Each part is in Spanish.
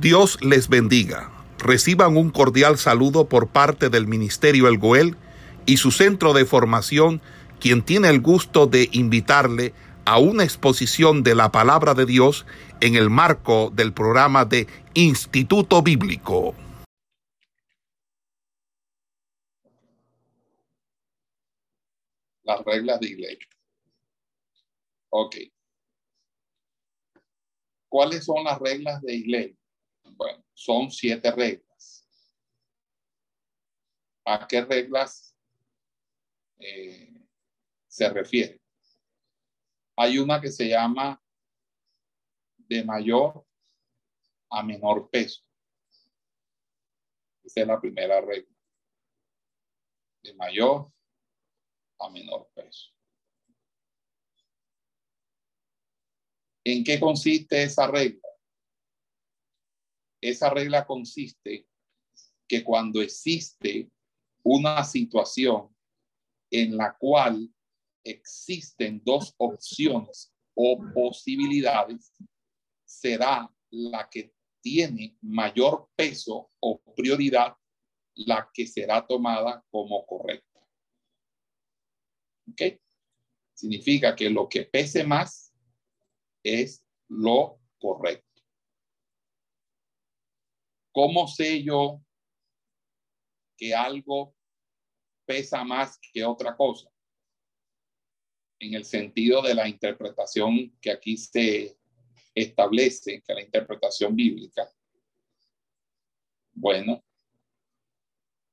Dios les bendiga. Reciban un cordial saludo por parte del Ministerio El Goel y su centro de formación, quien tiene el gusto de invitarle a una exposición de la palabra de Dios en el marco del programa de Instituto Bíblico. Las reglas de iglesia. Ok. ¿Cuáles son las reglas de iglesia? Son siete reglas. ¿A qué reglas eh, se refiere? Hay una que se llama de mayor a menor peso. Esa es la primera regla. De mayor a menor peso. ¿En qué consiste esa regla? Esa regla consiste que cuando existe una situación en la cual existen dos opciones o posibilidades, será la que tiene mayor peso o prioridad la que será tomada como correcta. ¿Ok? Significa que lo que pese más es lo correcto. ¿Cómo sé yo que algo pesa más que otra cosa? En el sentido de la interpretación que aquí se establece, que la interpretación bíblica. Bueno,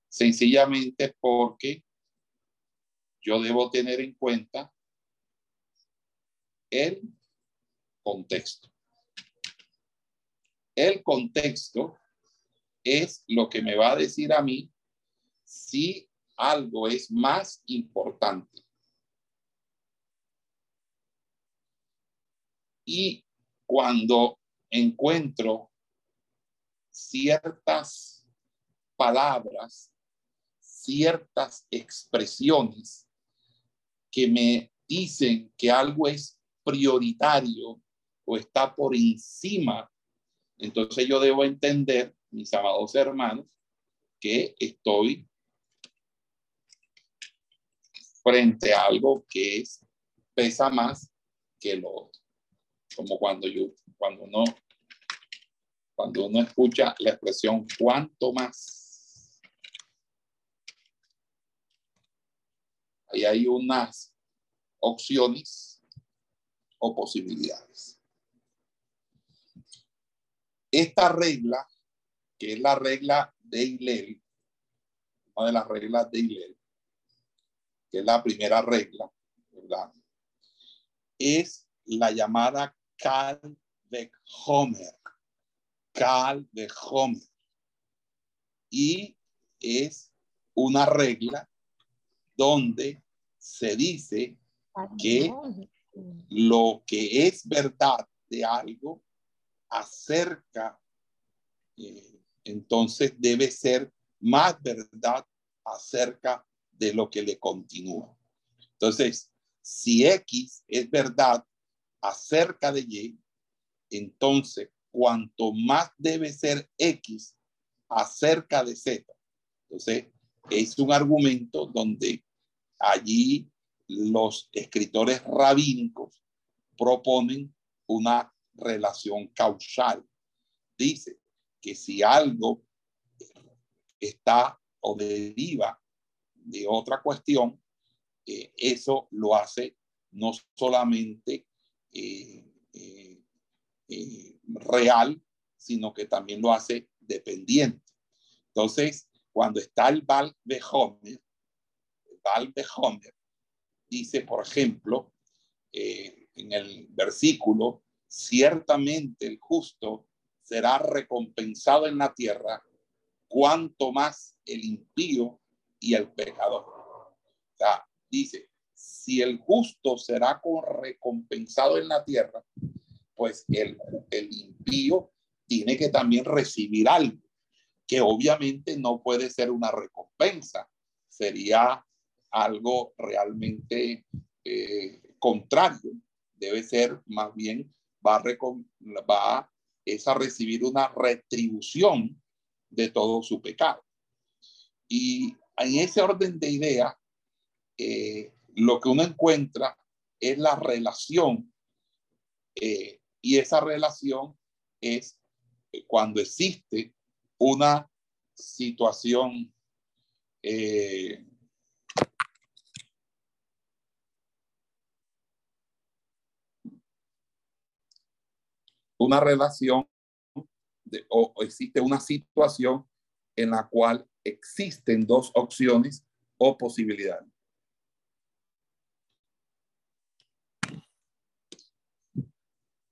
sencillamente porque yo debo tener en cuenta el contexto. El contexto es lo que me va a decir a mí si algo es más importante. Y cuando encuentro ciertas palabras, ciertas expresiones que me dicen que algo es prioritario o está por encima, entonces yo debo entender mis amados hermanos, que estoy frente a algo que es, pesa más que lo otro. Como cuando yo, cuando uno, cuando uno escucha la expresión cuanto más. Ahí hay unas opciones o posibilidades. Esta regla que es la regla de Hillel, una de las reglas de Hillel, que es la primera regla, ¿verdad? Es la llamada Cal de Homer. Cal de Homer. Y es una regla donde se dice que lo que es verdad de algo acerca eh, entonces debe ser más verdad acerca de lo que le continúa. Entonces, si X es verdad acerca de Y, entonces cuanto más debe ser X acerca de Z. Entonces, es un argumento donde allí los escritores rabínicos proponen una relación causal. Dice, que si algo está o deriva de otra cuestión, eh, eso lo hace no solamente eh, eh, real, sino que también lo hace dependiente. Entonces, cuando está el Val de Homer, Val de Homer dice, por ejemplo, en el versículo, ciertamente el justo será recompensado en la tierra, cuanto más el impío y el pecador. O sea, dice, si el justo será recompensado en la tierra, pues el, impío tiene que también recibir algo, que obviamente no puede ser una recompensa, sería algo realmente eh, contrario, debe ser más bien, va a, va es a recibir una retribución de todo su pecado. Y en ese orden de ideas, eh, lo que uno encuentra es la relación eh, y esa relación es cuando existe una situación eh, una relación o, existe una situación en la cual existen dos opciones o posibilidades.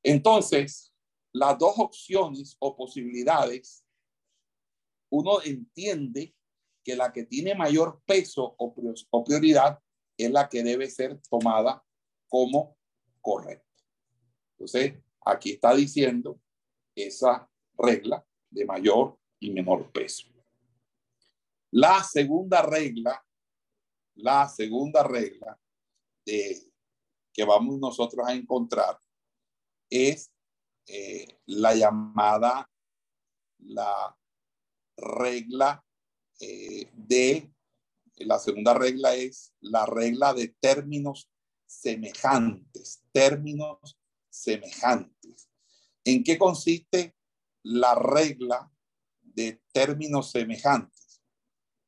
Entonces, las dos opciones o posibilidades, uno entiende que la que tiene mayor peso o prioridad es la que debe ser tomada como correcta. Entonces, aquí está diciendo esa regla de mayor y menor peso. La segunda regla, la segunda regla de, que vamos nosotros a encontrar es eh, la llamada la regla eh, de, la segunda regla es la regla de términos semejantes, términos semejantes. ¿En qué consiste la regla de términos semejantes?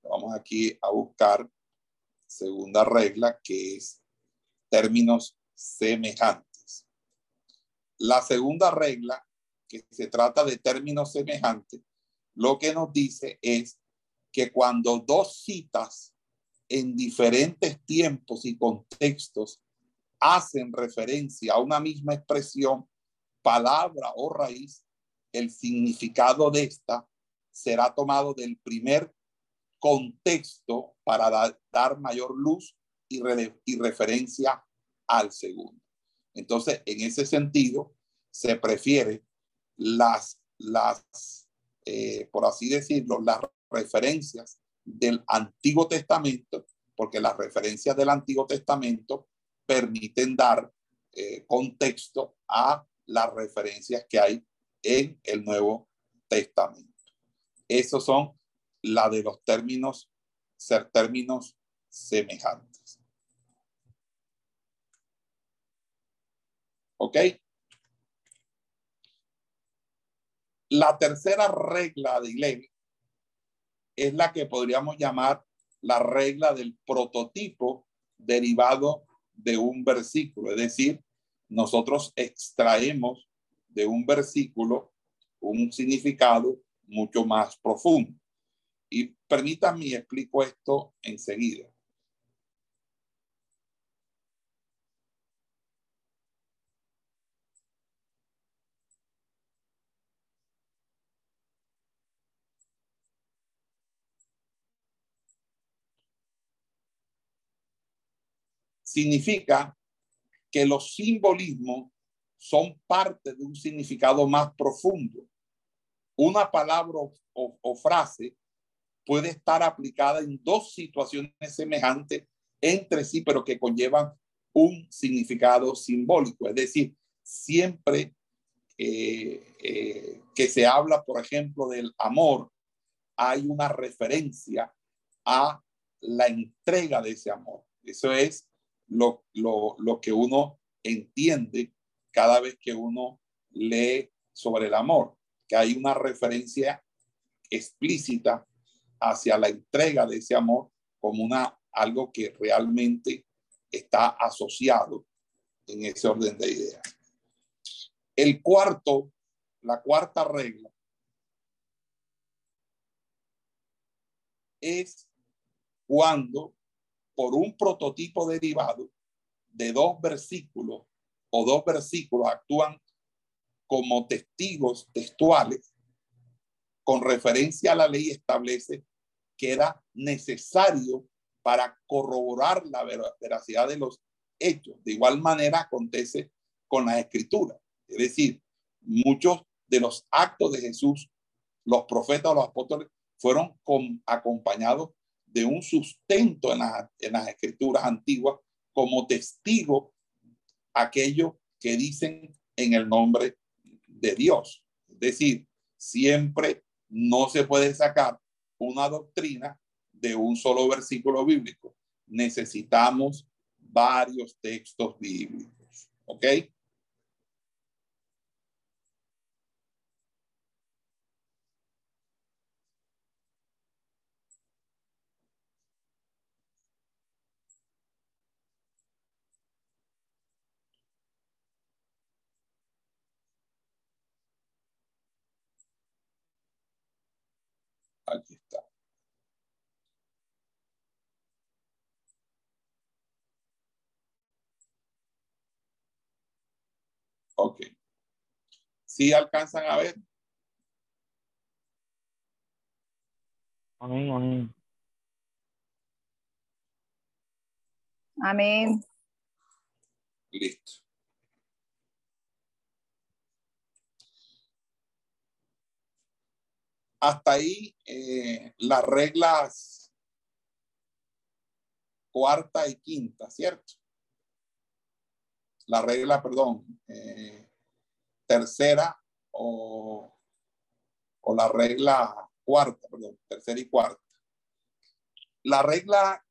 Vamos aquí a buscar segunda regla que es términos semejantes. La segunda regla, que se trata de términos semejantes, lo que nos dice es que cuando dos citas en diferentes tiempos y contextos hacen referencia a una misma expresión, palabra o raíz, el significado de esta será tomado del primer contexto para dar mayor luz y, referencia al segundo. Entonces, en ese sentido, se prefiere las, las eh, por así decirlo, las referencias del Antiguo Testamento, porque las referencias del Antiguo Testamento permiten dar eh, contexto a las referencias que hay en el Nuevo Testamento. Esos son la de los términos, ser términos semejantes. ¿Ok? La tercera regla de Ilén es la que podríamos llamar la regla del prototipo derivado de un versículo, es decir, nosotros extraemos de un versículo un significado mucho más profundo. Y permítanme explico esto enseguida. Significa que los simbolismos son parte de un significado más profundo. Una palabra o, frase puede estar aplicada en dos situaciones semejantes entre sí, pero que conllevan un significado simbólico. Es decir, siempre eh, eh, que se habla, por ejemplo, del amor, hay una referencia a la entrega de ese amor. Eso es lo, lo, que uno entiende cada vez que uno lee sobre el amor, que hay una referencia explícita hacia la entrega de ese amor como una, algo que realmente está asociado en ese orden de ideas. El cuarto, la cuarta regla es cuando por un prototipo derivado de dos versículos o dos versículos actúan como testigos textuales con referencia a la ley establece que era necesario para corroborar la veracidad de los hechos. De igual manera acontece con la escritura. Es decir, muchos de los actos de Jesús, los profetas o los apóstoles, fueron acompañados de un sustento en, las escrituras antiguas como testigo aquello que dicen en el nombre de Dios. Es decir, siempre no se puede sacar una doctrina de un solo versículo bíblico. Necesitamos varios textos bíblicos. ¿Ok? Aquí está. Ok. ¿Sí alcanzan a ver? Amén, amén. Amén. Listo. Hasta ahí eh, las reglas cuarta y quinta, ¿cierto? La regla, perdón, eh, tercera o, o la regla cuarta, perdón, tercera y cuarta. La regla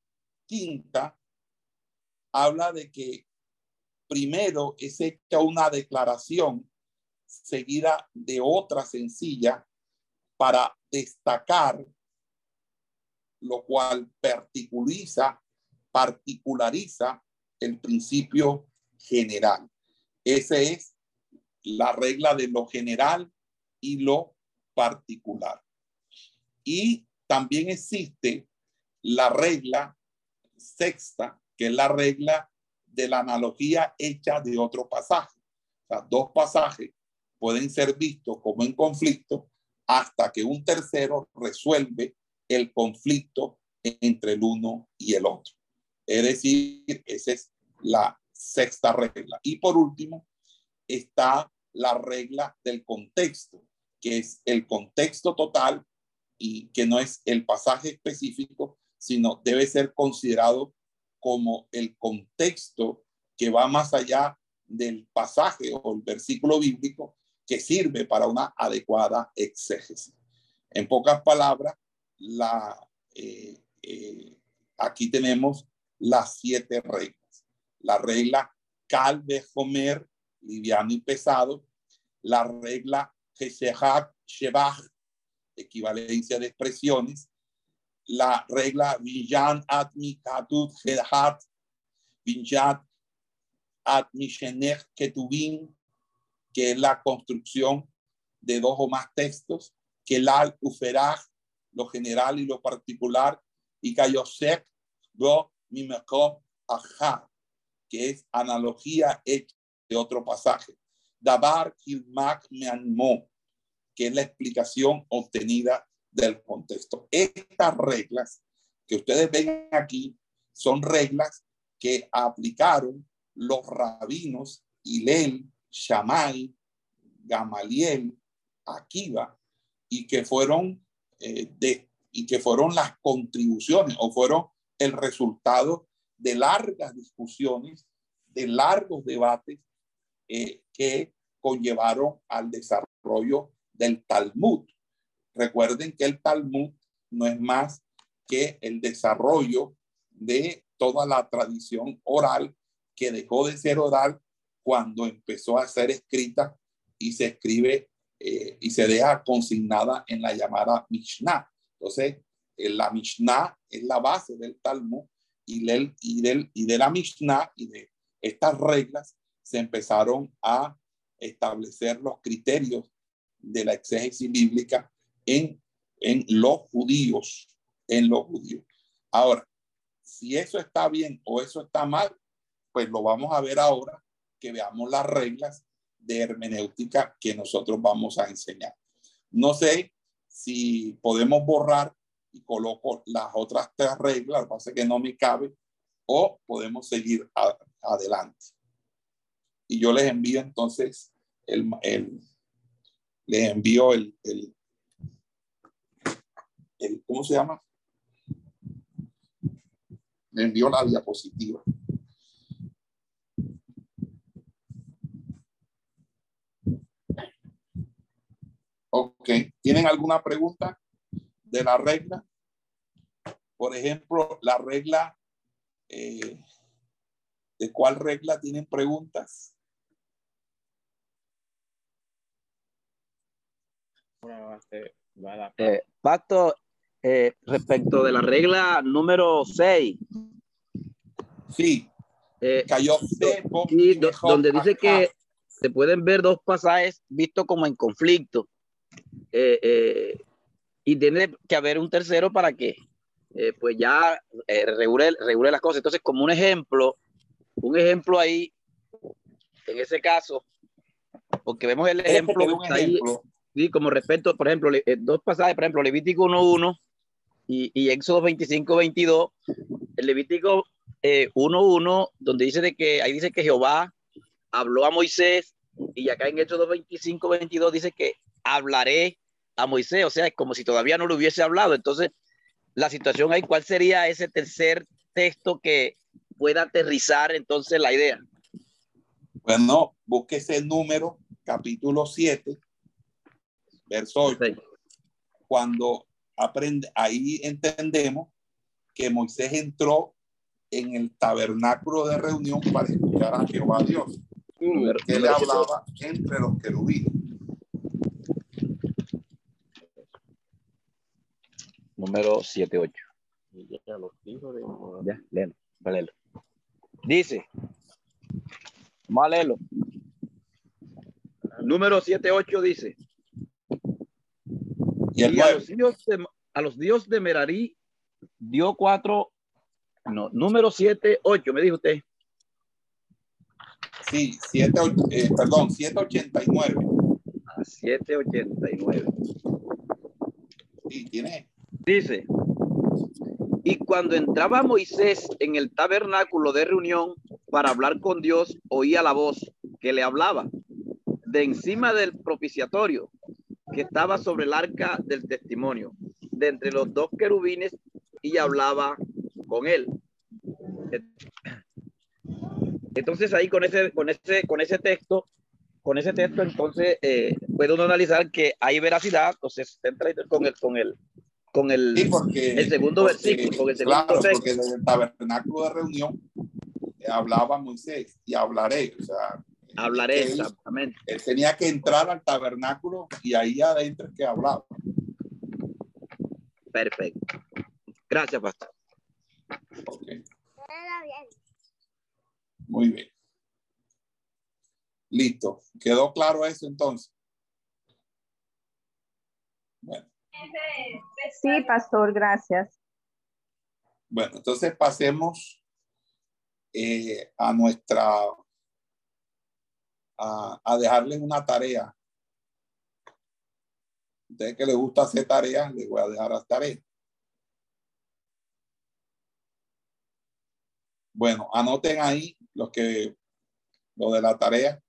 quinta habla de que primero es hecha una declaración seguida de otra sencilla para destacar, lo cual particulariza, el principio general. Esa es la regla de lo general y lo particular. Y también existe la regla sexta, que es la regla de la analogía hecha de otro pasaje. O dos pasajes pueden ser vistos como en conflicto hasta que un tercero resuelve el conflicto entre el uno y el otro. Es decir, esa es la sexta regla. Y por último, está la regla del contexto, que es el contexto total y que no es el pasaje específico, sino debe ser considerado como el contexto que va más allá del pasaje o el versículo bíblico que sirve para una adecuada exégesis. En pocas palabras, la, eh, eh, aquí tenemos las siete reglas. La regla calve, homer, liviano y pesado. La regla Gesehak, Shebach, equivalencia de expresiones. La regla Vinyan, Atmi, Katut, Hedhat, Vinyat, Atmi, Shenech, Ketubin, que es la construcción de dos o más textos, que el uferaj, lo general y lo particular, y Kayosek, go, mimeko, ajá, que es analogía hecha de otro pasaje. Dabar kilmak me animó, que es la explicación obtenida del contexto. Estas reglas que ustedes ven aquí son reglas que aplicaron los rabinos Hilel, Shammai, Gamaliel, Akiva, y que fueron eh, de, y que fueron las contribuciones o fueron el resultado de largas discusiones, de largos debates eh, que conllevaron al desarrollo del Talmud. Recuerden que el Talmud no es más que el desarrollo de toda la tradición oral que dejó de ser oral cuando empezó a ser escrita y se escribe eh, y se deja consignada en la llamada Mishnah. Entonces, eh, la Mishnah es la base del Talmud y, del, y, del, y de la Mishnah y de estas reglas se empezaron a establecer los criterios de la exégesis bíblica en, en los judíos, en los judíos. Ahora, si eso está bien o eso está mal, pues lo vamos a ver ahora que veamos las reglas de hermenéutica que nosotros vamos a enseñar. No sé si podemos borrar y coloco las otras tres reglas, que no me cabe, o podemos seguir adelante. Y yo les envío entonces el, el les envío el, el, el, ¿cómo se llama? Le envío la diapositiva. Ok, ¿tienen alguna pregunta de la regla? Por ejemplo, la regla, eh, ¿de cuál regla tienen preguntas? Eh, Pacto, eh, respecto de la regla número 6. Sí, eh, cayó y do- donde dice que se pueden ver dos pasajes vistos como en conflicto. Eh, eh, y tiene que haber un tercero para que eh, pues ya eh, regule, regule las cosas. Entonces, como un ejemplo, un ejemplo ahí, en ese caso, porque vemos el ejemplo, Ejemplo, un está ahí, ejemplo. Sí, como respecto, por ejemplo, eh, dos pasajes, por ejemplo, Levítico 1.1 y, y Éxodo 25.22. El Levítico eh, 1.1, donde dice de que, ahí dice que Jehová habló a Moisés y acá en Éxodo 25.22 dice que hablaré a Moisés, o sea, es como si todavía no lo hubiese hablado. Entonces, la situación ahí, ¿cuál sería ese tercer texto que pueda aterrizar entonces la idea? Bueno, busque ese número, capítulo 7, verso 8. Sí. Cuando aprende, ahí entendemos que Moisés entró en el tabernáculo de reunión para escuchar a Jehová Dios, que le número siete. hablaba entre los querubines. Número 78. Ya los hijos de Ya, léelo, léelo. Dice, vamos a leerlo. Número 78 dice, Y el y a los, hijos de, a los dios de Merarí dio cuatro, no, número 7, 8, me dijo usted. sí, siete, eh, perdón, 789. A 789. Sí, tiene. Dice, y cuando entraba Moisés en el tabernáculo de reunión para hablar con Dios, oía la voz que le hablaba de encima del propiciatorio que estaba sobre el arca del testimonio, de entre los dos querubines, y hablaba con él. Entonces ahí con ese, con ese, con ese texto, con ese texto, entonces eh, analizar que hay veracidad, entonces con el, con el, con el, Sí, porque. el segundo porque, versículo, con el segundo Claro, texto. porque desde el tabernáculo de reunión eh, hablaba Moisés y hablaré. O sea, hablaré él, exactamente. él tenía que entrar al tabernáculo y ahí adentro es que hablaba. Perfecto. Gracias, pastor. Muy bien. Listo. ¿Quedó claro eso entonces? Bueno, Sí, pastor, gracias. bueno entonces pasemos eh, a nuestra, a, a dejarles una tarea. Ustedes que les gusta hacer tareas, les voy a dejar las tareas. Bueno, anoten ahí los que, lo de la tarea.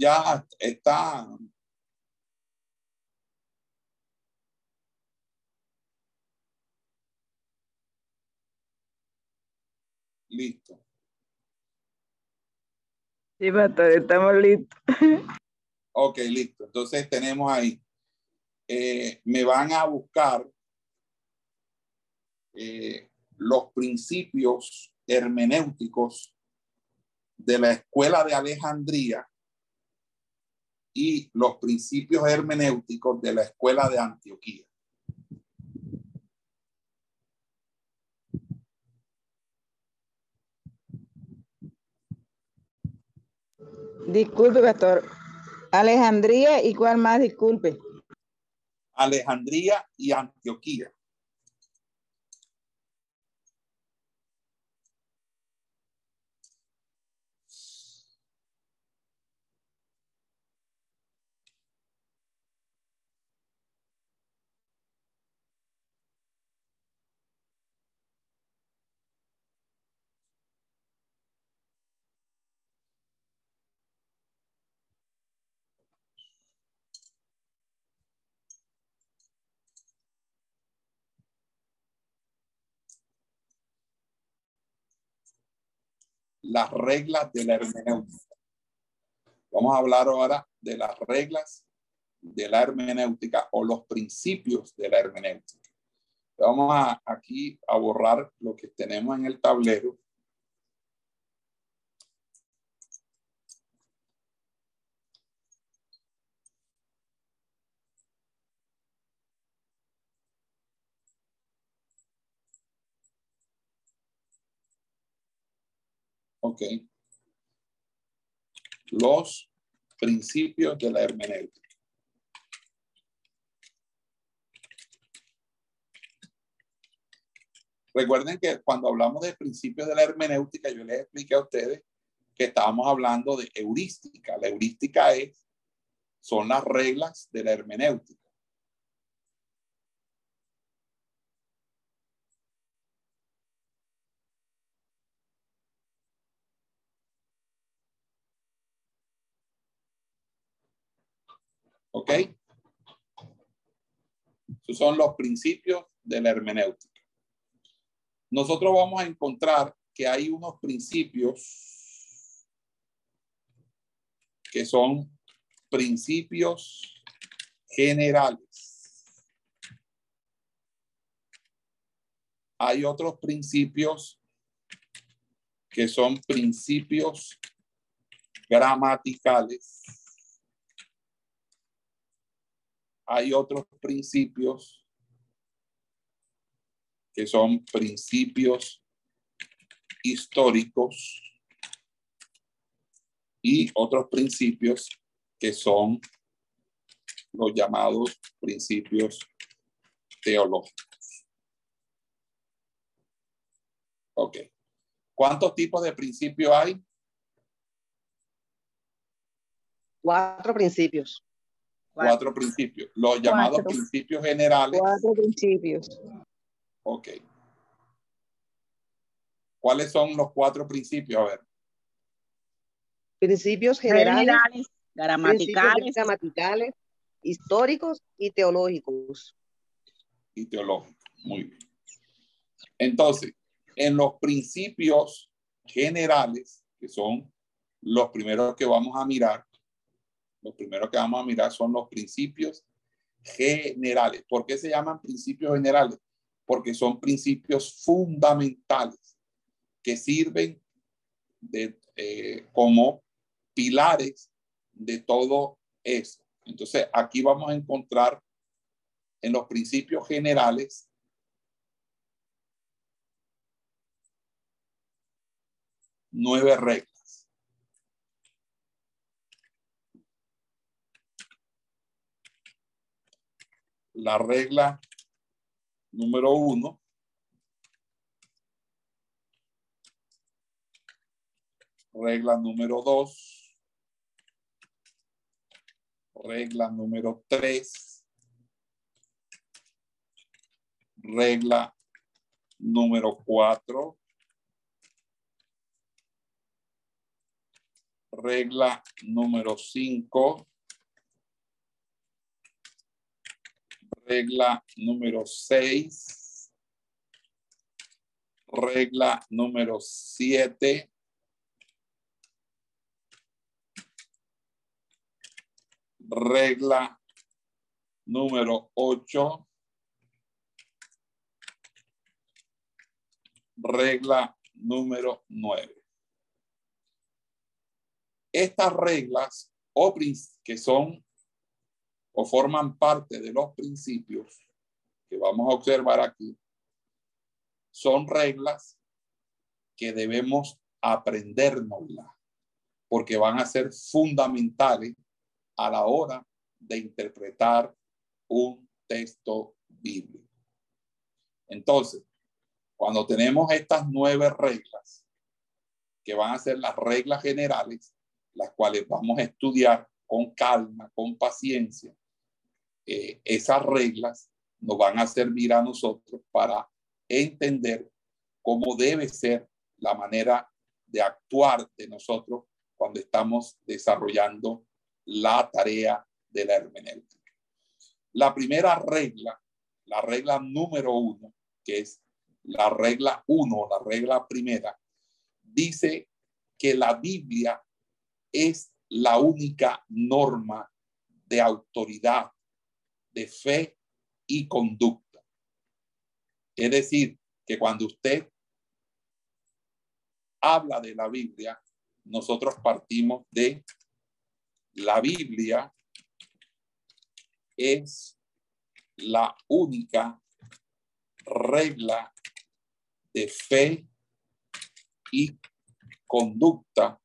Ya está. Listo. Sí, pastor, estamos listos. Ok, listo. Entonces tenemos ahí. eh, me van a buscar eh, los principios hermenéuticos de la escuela de Alejandría y los principios hermenéuticos de la escuela de Antioquía. Disculpe, pastor. Alejandría y cuál más, disculpe. Alejandría y Antioquía. Las reglas de la hermenéutica. Vamos a hablar ahora de las reglas de la hermenéutica o los principios de la hermenéutica. Vamos a, aquí a borrar lo que tenemos en el tablero. Ok. Los principios de la hermenéutica. Recuerden que cuando hablamos de principios de la hermenéutica, yo les expliqué a ustedes que estábamos hablando de heurística. La heurística es, son las reglas de la hermenéutica. ¿Ok? Esos son los principios de la hermenéutica nosotros vamos a encontrar que hay unos principios que son principios generales. Hay otros principios que son principios gramaticales. Hay otros principios que son principios históricos y otros principios que son los llamados principios teológicos. Ok. ¿Cuántos tipos de principios hay? Cuatro principios. Cuatro, principios. Los llamados principios generales. Cuatro principios. Ok. ¿Cuáles son los cuatro principios? A ver. Principios generales, gramaticales, gramaticales, históricos y teológicos. Y teológicos. Muy bien. Entonces, en los principios generales, que son los primeros que vamos a mirar, los primeros que vamos a mirar son los principios generales. ¿Por qué se llaman principios generales? porque son principios fundamentales que sirven de, eh, como pilares de todo eso. Entonces, aquí vamos a encontrar en los principios generales nueve reglas. La regla número uno. Regla número dos. Regla número tres. Regla número cuatro. Regla número cinco. Regla número 6, regla número 7, regla número 8, regla número 9. Estas reglas que son o forman parte de los principios que vamos a observar aquí, son reglas que debemos aprendernoslas, porque van a ser fundamentales a la hora de interpretar un texto bíblico. Entonces, cuando tenemos estas nueve reglas, que van a ser las reglas generales, las cuales vamos a estudiar con calma, con paciencia, esas reglas nos van a servir a nosotros para entender cómo debe ser la manera de actuar de nosotros cuando estamos desarrollando la tarea de la hermenéutica. La primera regla, la regla número uno, que es la regla uno, la regla primera, dice que la Biblia es la única norma de autoridad, de fe y conducta. Es decir, que cuando usted habla de la Biblia, nosotros partimos de la Biblia es la única regla de fe y conducta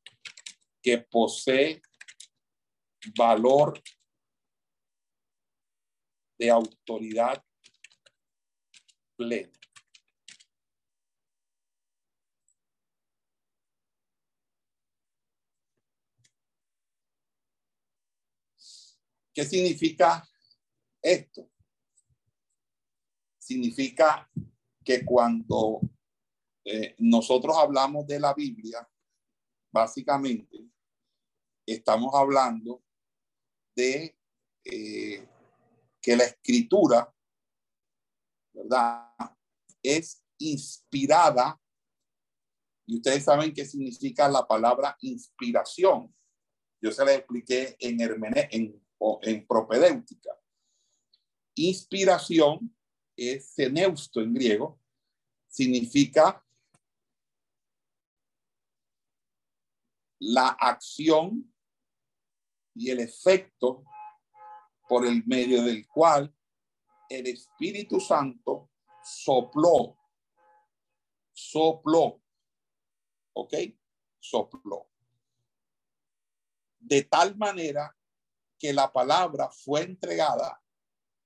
que posee valor de autoridad plena. ¿Qué significa esto? Significa que cuando eh, nosotros hablamos de la Biblia, básicamente estamos hablando de eh, que la escritura, ¿verdad? Es inspirada. Y ustedes saben qué significa la palabra inspiración. Yo se les expliqué en, en o en propedéutica. Inspiración es ceneusto en griego, significa la acción y el efecto por el medio del cual el Espíritu Santo sopló, sopló, ¿ok? Sopló. De tal manera que la palabra fue entregada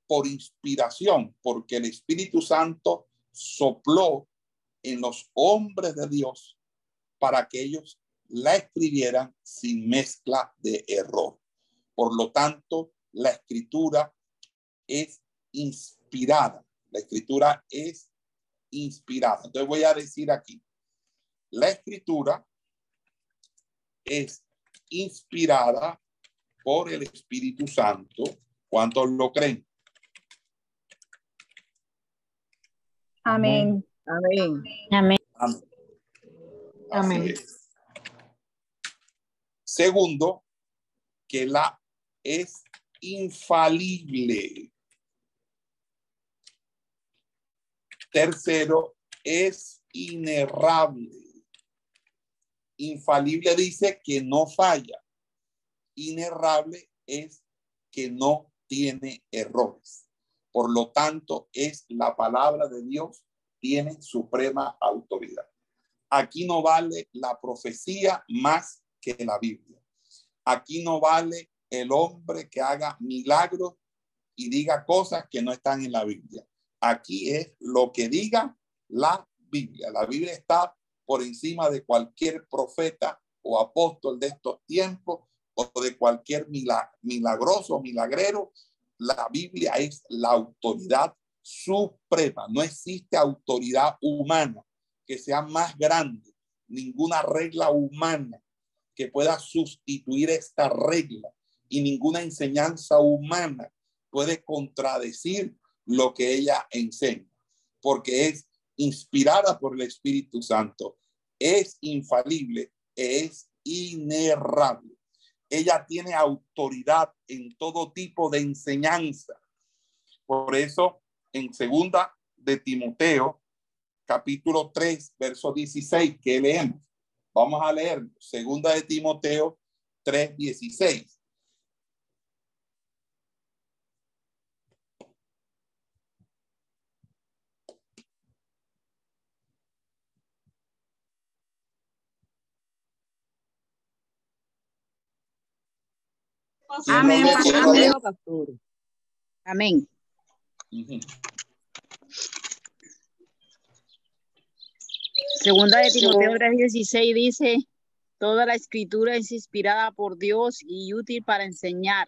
por inspiración, porque el Espíritu Santo sopló en los hombres de Dios para que ellos la escribieran sin mezcla de error. Por lo tanto, la escritura es inspirada. La escritura es inspirada. Entonces voy a decir aquí, la escritura es inspirada por el Espíritu Santo. ¿Cuántos lo creen? Amén. Amén. Amén. Amén. Segundo, que la es infalible. Tercero, es inerrable. Infalible dice que no falla inerrable es que no tiene errores. Por lo tanto, es la palabra de Dios, tiene suprema autoridad. Aquí no vale la profecía más que la Biblia. Aquí no vale el hombre que haga milagros y diga cosas que no están en la Biblia. Aquí es lo que diga la Biblia. La Biblia está por encima de cualquier profeta o apóstol de estos tiempos o de cualquier milagroso o milagrero, la Biblia es la autoridad suprema. No existe autoridad humana que sea más grande, ninguna regla humana que pueda sustituir esta regla y ninguna enseñanza humana puede contradecir lo que ella enseña, porque es inspirada por el Espíritu Santo, es infalible, es inerrable ella tiene autoridad en todo tipo de enseñanza. Por eso, en segunda de Timoteo, capítulo 3, verso 16, que leemos. Vamos a leer segunda de Timoteo 3, 16. Amén. Amén. Segunda de Timoteo 3:16 dice, toda la escritura es inspirada por Dios y útil para enseñar,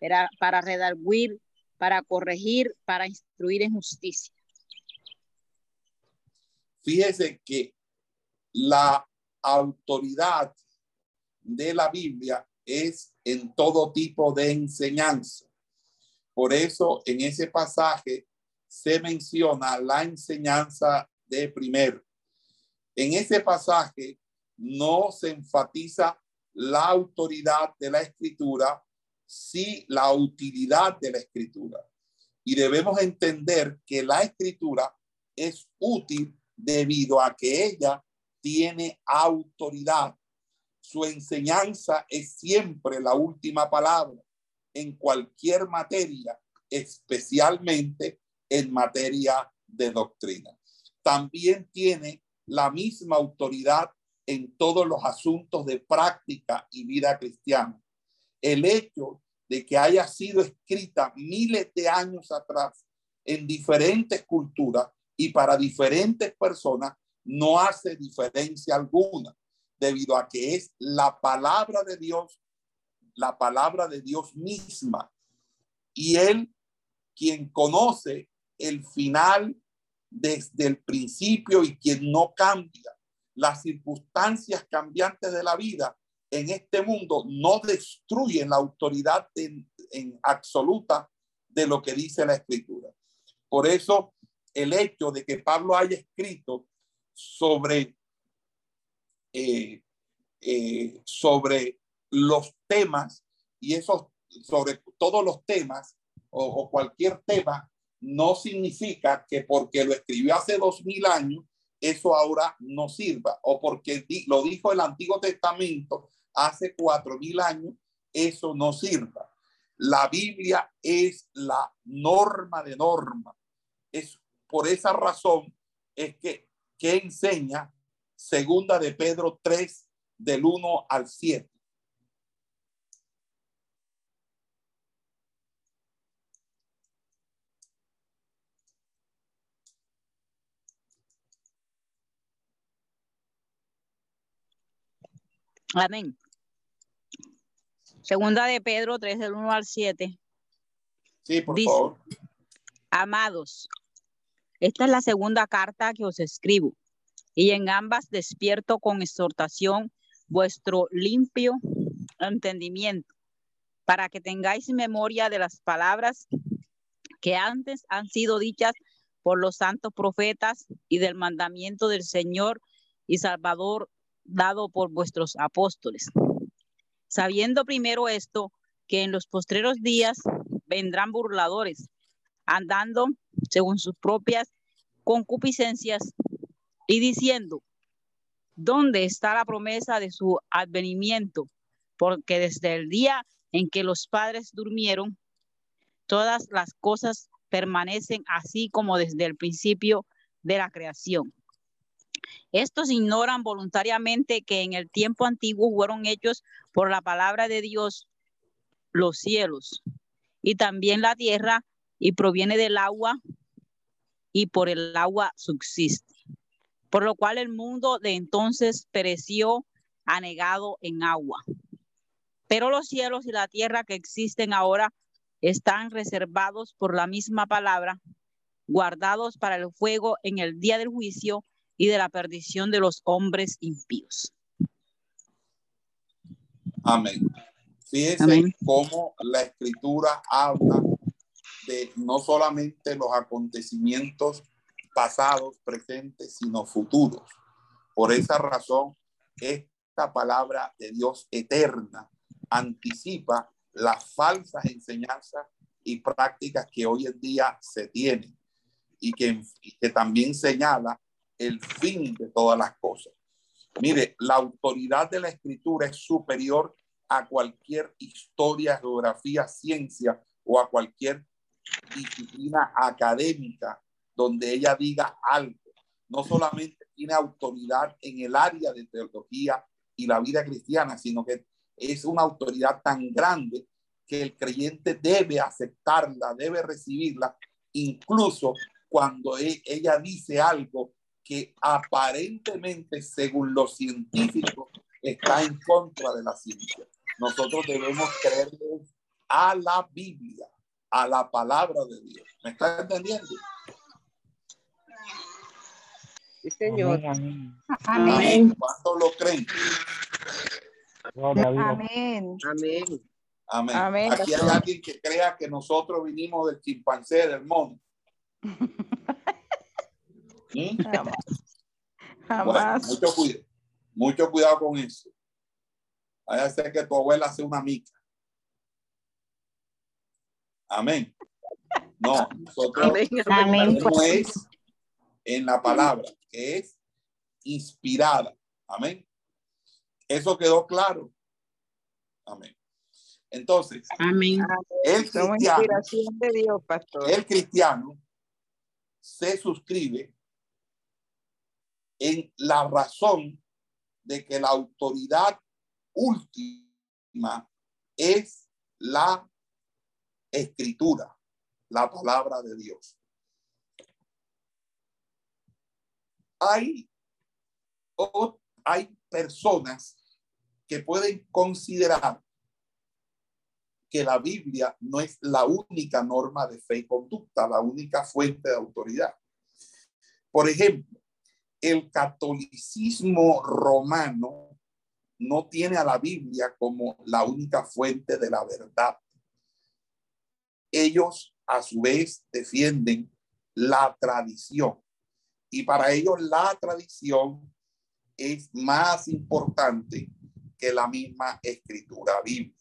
para, para redarguir, para corregir, para instruir en justicia. Fíjese que la autoridad de la Biblia es en todo tipo de enseñanza. Por eso en ese pasaje se menciona la enseñanza de primero. En ese pasaje no se enfatiza la autoridad de la escritura, sí la utilidad de la escritura. Y debemos entender que la escritura es útil debido a que ella tiene autoridad. Su enseñanza es siempre la última palabra en cualquier materia, especialmente en materia de doctrina. También tiene la misma autoridad en todos los asuntos de práctica y vida cristiana. El hecho de que haya sido escrita miles de años atrás en diferentes culturas y para diferentes personas no hace diferencia alguna, debido a que es la palabra de Dios, la palabra de Dios misma. Y él, quien conoce el final desde el principio y quien no cambia las circunstancias cambiantes de la vida en este mundo, no destruyen la autoridad en, absoluta de lo que dice la escritura. Por eso el hecho de que Pablo haya escrito sobre, eh, eh, sobre los temas y esos, sobre todos los temas o, cualquier tema, no significa que porque lo escribió hace dos mil años, eso ahora no sirva, o porque lo dijo el Antiguo Testamento hace cuatro mil años, eso no sirva. La Biblia es la norma de norma. Es por esa razón es que que enseña segunda de Pedro 3 del 1 al 7. Amén. Segunda de Pedro 3 del 1 al 7. Sí, por favor. Amados, esta es la segunda carta que os escribo, y en ambas despierto con exhortación vuestro limpio entendimiento, para que tengáis memoria de las palabras que antes han sido dichas por los santos profetas y del mandamiento del Señor y Salvador dado por vuestros apóstoles. Sabiendo primero esto, que en los postreros días vendrán burladores, andando según sus propias concupiscencias y diciendo, ¿dónde está la promesa de su advenimiento? Porque desde el día en que los padres durmieron, todas las cosas permanecen así como desde el principio de la creación. Estos ignoran voluntariamente que en el tiempo antiguo fueron hechos por la palabra de Dios los cielos y también la tierra y proviene del agua y por el agua subsiste. Por lo cual el mundo de entonces pereció anegado en agua. Pero los cielos y la tierra que existen ahora están reservados por la misma palabra, guardados para el fuego en el día del juicio y de la perdición de los hombres impíos. Amén. Fíjense cómo la escritura habla no solamente los acontecimientos pasados, presentes, sino futuros. Por esa razón, esta palabra de Dios eterna anticipa las falsas enseñanzas y prácticas que hoy en día se tienen y que, también señala el fin de todas las cosas. Mire, la autoridad de la escritura es superior a cualquier historia, geografía, ciencia o a cualquier disciplina académica donde ella diga algo. No solamente tiene autoridad en el área de teología y la vida cristiana, sino que es una autoridad tan grande que el creyente debe aceptarla, debe recibirla, incluso cuando e, ella dice algo que aparentemente, según los científicos, está en contra de la ciencia. Nosotros debemos creerle a la Biblia, a la palabra de Dios. ¿Me está entendiendo? Sí, Señor. Amén. ¿Cuántos lo creen? Amén. Amén. Amén. Aquí hay alguien que crea que nosotros vinimos del chimpancé, del mono. ¿Mm? Jamás. mucho cuidado. Mucho cuidado con eso. Vaya a ser que tu abuela sea una mica. Amén. No, nosotros Amén. no es en la palabra, que es inspirada. Amén. Eso quedó claro. Amén. Entonces, Amén. el cristiano, inspiración de Dios, pastor. el cristiano se suscribe en la razón de que la autoridad última es la escritura, la palabra de Dios. Hay, hay personas que pueden considerar que la Biblia no es la única norma de fe y conducta, la única fuente de autoridad. Por ejemplo, el catolicismo romano no tiene a la Biblia como la única fuente de la verdad. Ellos, a su vez, defienden la tradición. Y para ellos la tradición es más importante que la misma escritura bíblica.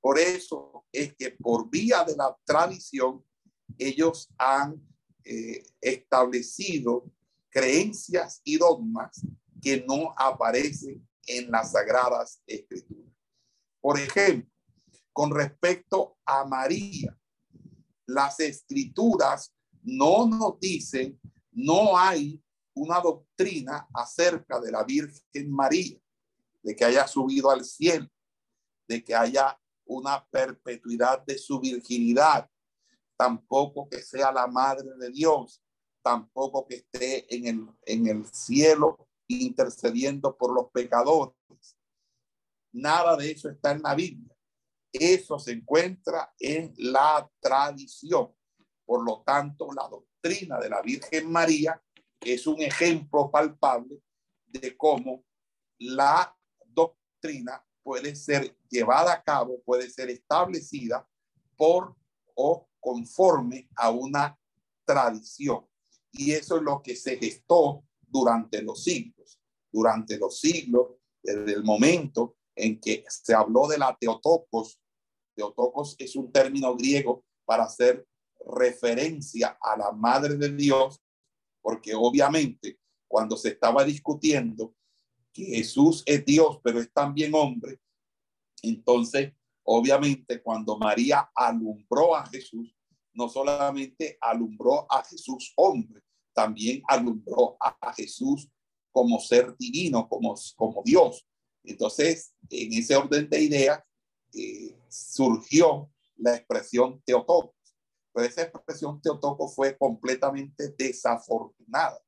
Por eso es que por vía de la tradición, ellos han eh, establecido creencias y dogmas que no aparecen en las sagradas escrituras. Por ejemplo, con respecto a María, las escrituras no nos dicen, no hay una doctrina acerca de la Virgen María, de que haya subido al cielo, de que haya una perpetuidad de su virginidad, tampoco que sea la madre de Dios, tampoco que esté en el, en el cielo intercediendo por los pecadores. Nada de eso está en la Biblia. Eso se encuentra en la tradición. Por lo tanto, la doctrina de la Virgen María es un ejemplo palpable de cómo la doctrina puede ser llevada a cabo, puede ser establecida por o conforme a una tradición. Y eso es lo que se gestó durante los siglos. Durante los siglos, desde el momento en que se habló de la Teotocos, Teotocos es un término griego para hacer referencia a la Madre de Dios, porque obviamente cuando se estaba discutiendo que Jesús es Dios, pero es también hombre, entonces obviamente cuando María alumbró a Jesús, no solamente alumbró a Jesús hombre, también alumbró a Jesús como ser divino, como, como Dios. Entonces, en ese orden de ideas, eh, surgió la expresión Teotocos. Pero esa expresión Teotocos fue completamente desafortunada,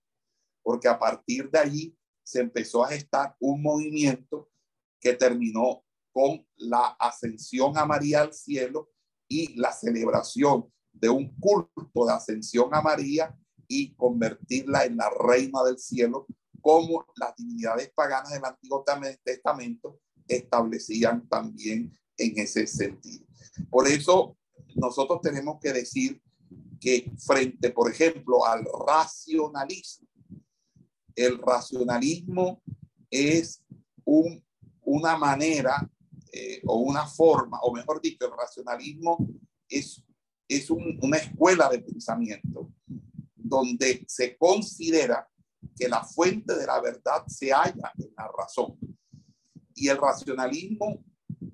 porque a partir de allí se empezó a gestar un movimiento que terminó con la ascensión a María al cielo y la celebración de un culto de ascensión a María y convertirla en la reina del cielo, como las divinidades paganas del Antiguo Testamento establecían también en ese sentido. Por eso nosotros tenemos que decir que frente, por ejemplo, al racionalismo, el racionalismo es un, una manera eh, o una forma, o mejor dicho, el racionalismo es, es un, una escuela de pensamiento donde se considera que la fuente de la verdad se halla en la razón. Y el racionalismo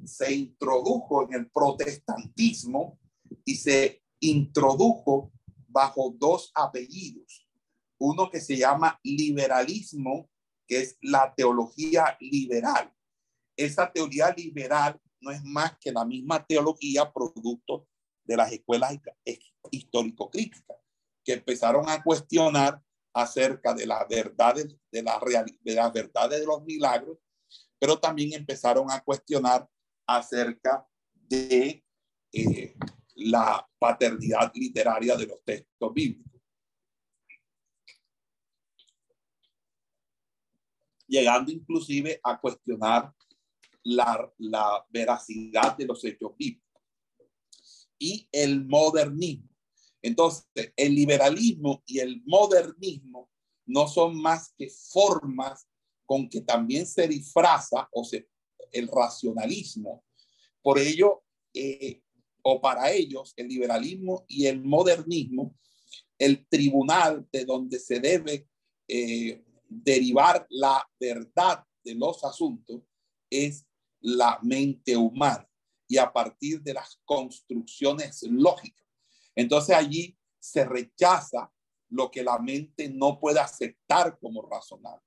se introdujo en el protestantismo y se introdujo bajo dos apellidos. Uno que se llama liberalismo, que es la teología liberal. Esa teoría liberal no es más que la misma teología producto de las escuelas histórico-críticas, que empezaron a cuestionar acerca de las verdades de la de verdades de los milagros, pero también empezaron a cuestionar acerca de eh, la paternidad literaria de los textos bíblicos. Llegando inclusive a cuestionar la, la veracidad de los hechos bíblicos. Y el modernismo. Entonces, el liberalismo y el modernismo no son más que formas con que también se disfraza o se, el racionalismo. Por ello, eh, o para ellos, el liberalismo y el modernismo, el tribunal de donde se debe eh, derivar la verdad de los asuntos es la mente humana y a partir de las construcciones lógicas. Entonces allí se rechaza lo que la mente no puede aceptar como razonable.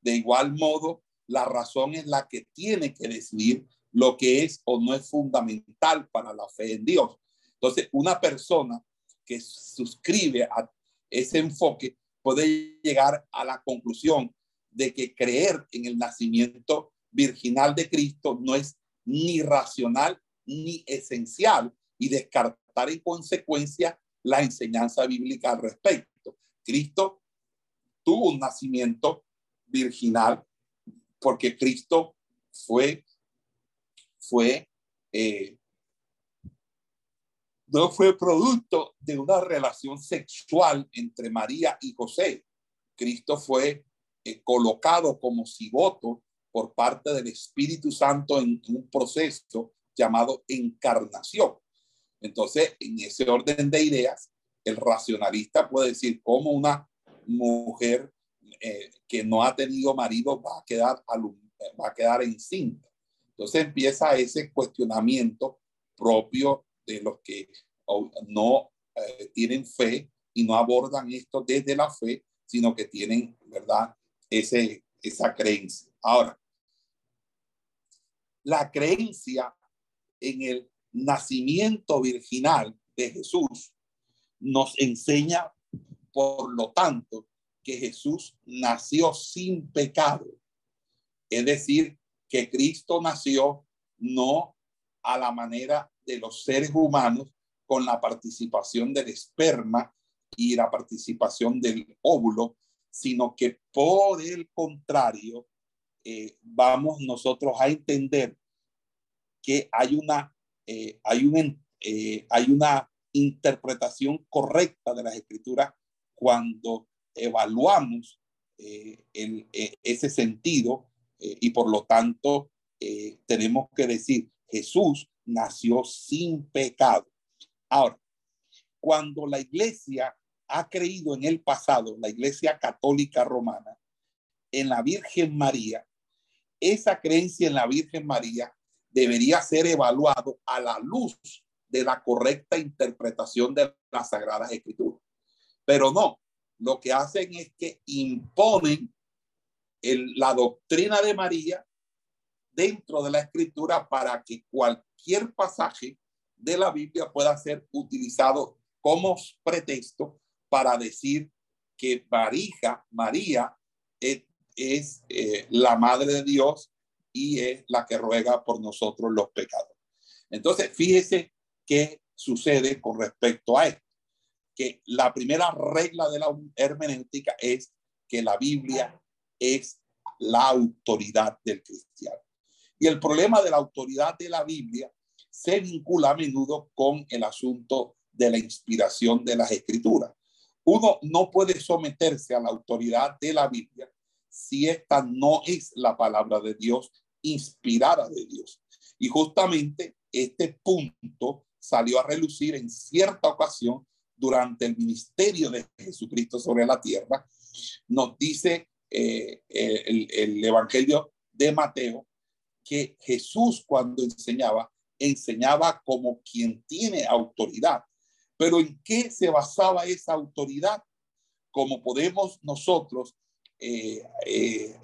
De igual modo, la razón es la que tiene que decidir lo que es o no es fundamental para la fe en Dios. Entonces, una persona que suscribe a ese enfoque puede llegar a la conclusión de que creer en el nacimiento virginal de Cristo no es ni racional ni esencial y descartar en consecuencia la enseñanza bíblica al respecto. Cristo tuvo un nacimiento virginal porque Cristo fue, fue, eh, no fue producto de una relación sexual entre María y José. Cristo fue eh, colocado como cigoto por parte del Espíritu Santo en un proceso llamado encarnación. Entonces, en ese orden de ideas, el racionalista puede decir cómo una mujer eh, que no ha tenido marido va a quedar va a quedar encinta. Entonces empieza ese cuestionamiento propio de los que no eh, tienen fe y no abordan esto desde la fe, sino que tienen, ¿verdad? Ese, esa creencia. Ahora, la creencia en el nacimiento virginal de Jesús nos enseña, por lo tanto, que Jesús nació sin pecado. Es decir, que Cristo nació no a la manera de los seres humanos con la participación del esperma y la participación del óvulo, sino que por el contrario, eh, vamos nosotros a entender que hay una, eh, hay, un, eh, hay una interpretación correcta de las escrituras cuando evaluamos ese sentido eh, y por lo tanto tenemos que decir, Jesús nació sin pecado. Ahora, cuando la iglesia ha creído en el pasado, la iglesia católica romana, en la Virgen María, esa creencia en la Virgen María debería ser evaluado a la luz de la correcta interpretación de las Sagradas Escrituras. Pero no, lo que hacen es que imponen la doctrina de María dentro de la escritura para que cualquier pasaje de la Biblia pueda ser utilizado como pretexto para decir que María, María es, eh, la madre de Dios y es la que ruega por nosotros los pecados. Entonces, fíjese qué sucede con respecto a esto que la primera regla de la hermenéutica es que la Biblia es la autoridad del cristiano. Y el problema de la autoridad de la Biblia se vincula a menudo con el asunto de la inspiración de las escrituras. Uno no puede someterse a la autoridad de la Biblia si esta no es la palabra de Dios inspirada de Dios. Y justamente este punto salió a relucir en cierta ocasión durante el ministerio de Jesucristo sobre la tierra, nos dice eh, el, el Evangelio de Mateo que Jesús cuando enseñaba, enseñaba como quien tiene autoridad. Pero ¿en qué se basaba esa autoridad? Como podemos nosotros eh, eh,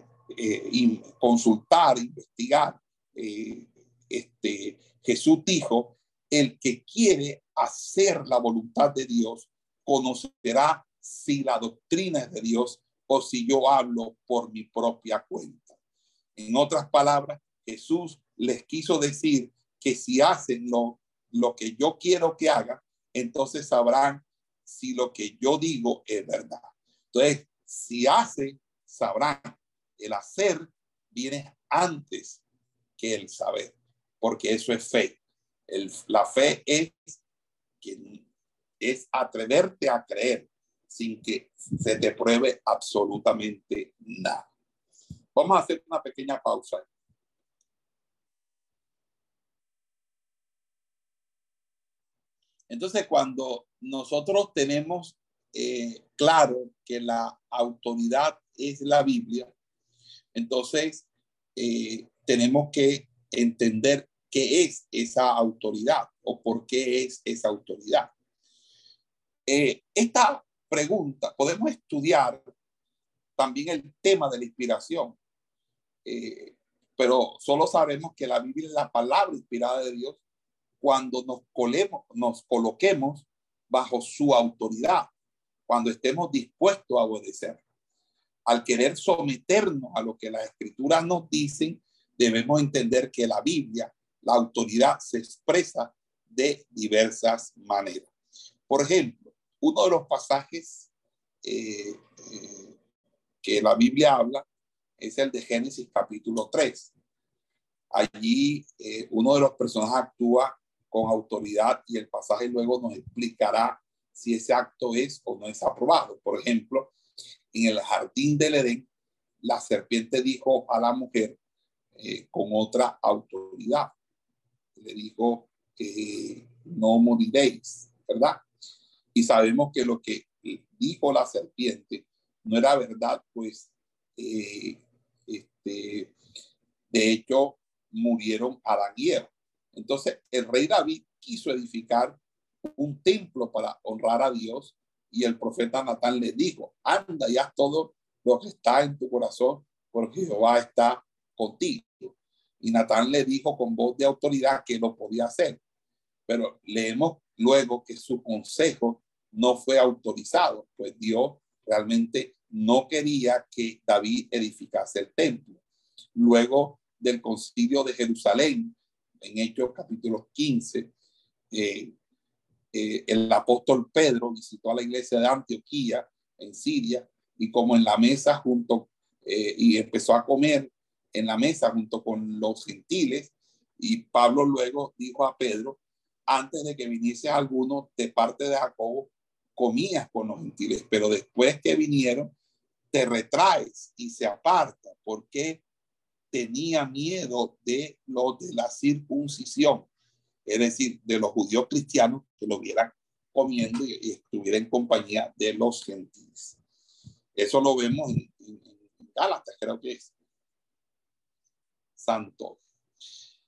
consultar, investigar, este, Jesús dijo, el que quiere hacer la voluntad de Dios conocerá si la doctrina es de Dios o si yo hablo por mi propia cuenta. En otras palabras, Jesús les quiso decir que si hacen lo, lo que yo quiero que hagan, entonces sabrán si lo que yo digo es verdad. Entonces, si hacen, sabrán. El hacer viene antes que el saber, porque eso es fe. La fe es que es atreverte a creer sin que se te pruebe absolutamente nada. Vamos a hacer una pequeña pausa. Entonces, cuando nosotros tenemos eh, claro que la autoridad es la Biblia, entonces eh, tenemos que entender qué es esa autoridad o por qué es esa autoridad. Eh, esta pregunta podemos estudiar también el tema de la inspiración, pero solo sabemos que la Biblia es la palabra inspirada de Dios cuando nos, colemos, nos coloquemos bajo su autoridad, cuando estemos dispuestos a obedecer. Al querer someternos a lo que las escrituras nos dicen, debemos entender que la Biblia, la autoridad se expresa de diversas maneras. Por ejemplo, uno de los pasajes eh, eh, que la Biblia habla es el de Génesis capítulo 3. Allí eh, uno de los personajes actúa con autoridad y el pasaje luego nos explicará si ese acto es o no es aprobado. Por ejemplo, en el jardín del Edén, la serpiente dijo a la mujer con otra autoridad, le dijo que no moriréis, ¿verdad? Y sabemos que lo que dijo la serpiente no era verdad, pues eh, este, de hecho murieron Adán y Eva. Entonces, el rey David quiso edificar un templo para honrar a Dios y el profeta Natán le dijo, anda y haz todo lo que está en tu corazón porque Jehová está contigo. Y Natán le dijo con voz de autoridad que lo podía hacer. Pero leemos luego que su consejo no fue autorizado, pues Dios realmente no quería que David edificase el templo. Luego del concilio de Jerusalén, en Hechos capítulo 15, eh, eh, el apóstol Pedro visitó a la iglesia de Antioquía en Siria y como en la mesa junto eh, y empezó a comer en la mesa junto con los gentiles y Pablo luego dijo a Pedro, antes de que viniese alguno de parte de Jacobo, comías con los gentiles, pero después que vinieron, te retraes y se aparta, porque tenía miedo de lo de la circuncisión, es decir, de los judíos cristianos que lo vieran comiendo y, estuviera en compañía de los gentiles. Eso lo vemos en, Gálatas, creo que es. Santo.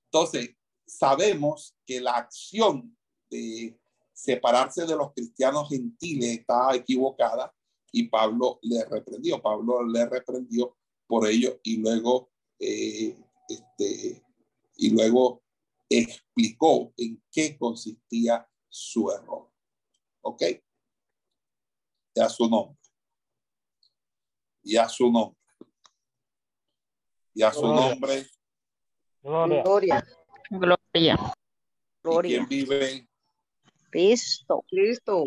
Entonces, sabemos que la acción de separarse de los cristianos gentiles estaba equivocada y Pablo le reprendió. Pablo le reprendió por ello y luego eh, este, y luego explicó en qué consistía su error. ¿Ok? Ya su nombre. Ya su nombre. Ya su nombre. Gloria. Gloria. Gloria. ¿Quién vive? Cristo. Cristo.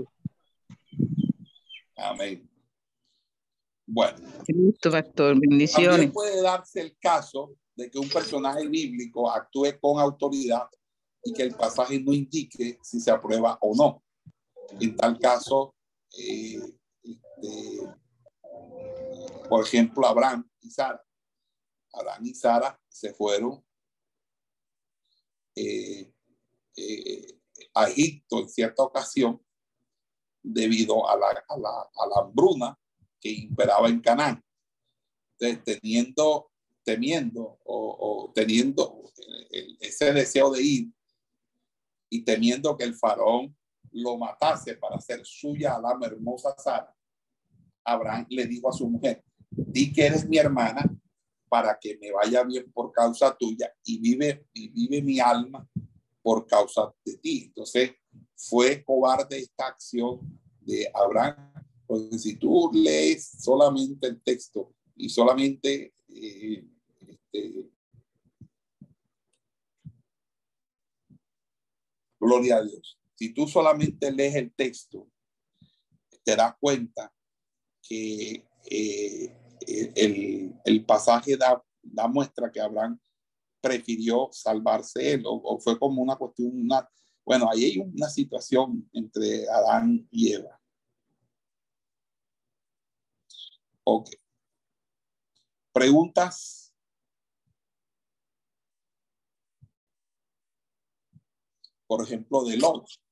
Amén. Bueno. Cristo, pastor. Bendiciones. También puede darse el caso de que un personaje bíblico actúe con autoridad y que el pasaje no indique si se aprueba o no. En tal caso, eh, este, por ejemplo, Abraham y Sara. Abraham y Sara se fueron eh, eh, a Egipto en cierta ocasión debido a la, a la, a la hambruna que imperaba en Canaán. Entonces, teniendo, temiendo o, teniendo ese deseo de ir y temiendo que el faraón lo matase para hacer suya a la hermosa Sara, Abraham le dijo a su mujer, di que eres mi hermana para que me vaya bien por causa tuya y vive, y vive mi alma por causa de ti. Entonces fue cobarde esta acción de Abraham porque si tú lees solamente el texto y solamente eh, este, gloria a Dios. Si tú solamente lees el texto, te das cuenta que eh, el, pasaje da, muestra que Abraham prefirió salvarse él, o, fue como una cuestión, una, bueno, ahí hay una situación entre Adán y Eva. Ok. ¿Preguntas? Por ejemplo, de Lot.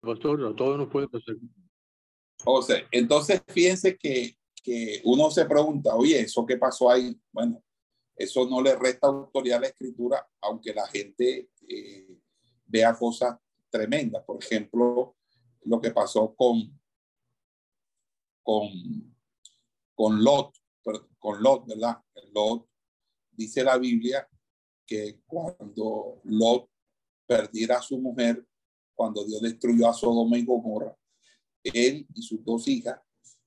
Pastor, a todos nos puede pasar. O sea, entonces fíjense que, que uno se pregunta, oye, ¿eso qué pasó ahí? Bueno, eso no le resta autoridad a la escritura, aunque la gente eh, vea cosas tremendas. Por ejemplo, lo que pasó con, con, con Lot, con Lot, ¿verdad? Lot, dice la Biblia que cuando Lot perdiera a su mujer, cuando Dios destruyó a Sodoma y Gomorra, él y sus dos hijas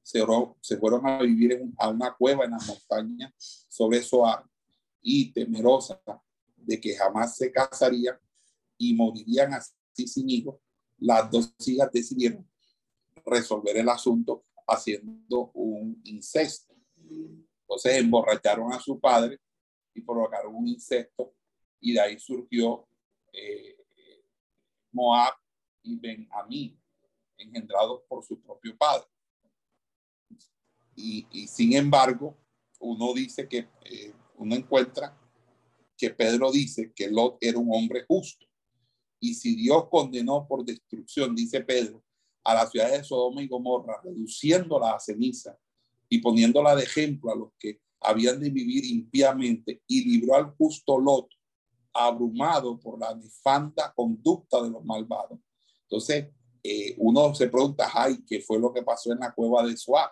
se, ro- se fueron a vivir en- a una cueva en las montañas sobre Soar y temerosa de que jamás se casarían y morirían así sin hijos, las dos hijas decidieron resolver el asunto haciendo un incesto. Entonces emborracharon a su padre y provocaron un incesto y de ahí surgió eh, Moab y Benjamín, engendrados por su propio padre. Y, sin embargo, uno dice que, eh, uno encuentra que Pedro dice que Lot era un hombre justo. Y si Dios condenó por destrucción, dice Pedro, a la ciudad de Sodoma y Gomorra, reduciéndola a ceniza y poniéndola de ejemplo a los que habían de vivir impíamente, y libró al justo Lot, abrumado por la nefanda conducta de los malvados. Entonces, eh, uno se pregunta, ay, ¿qué fue lo que pasó en la cueva de Suar?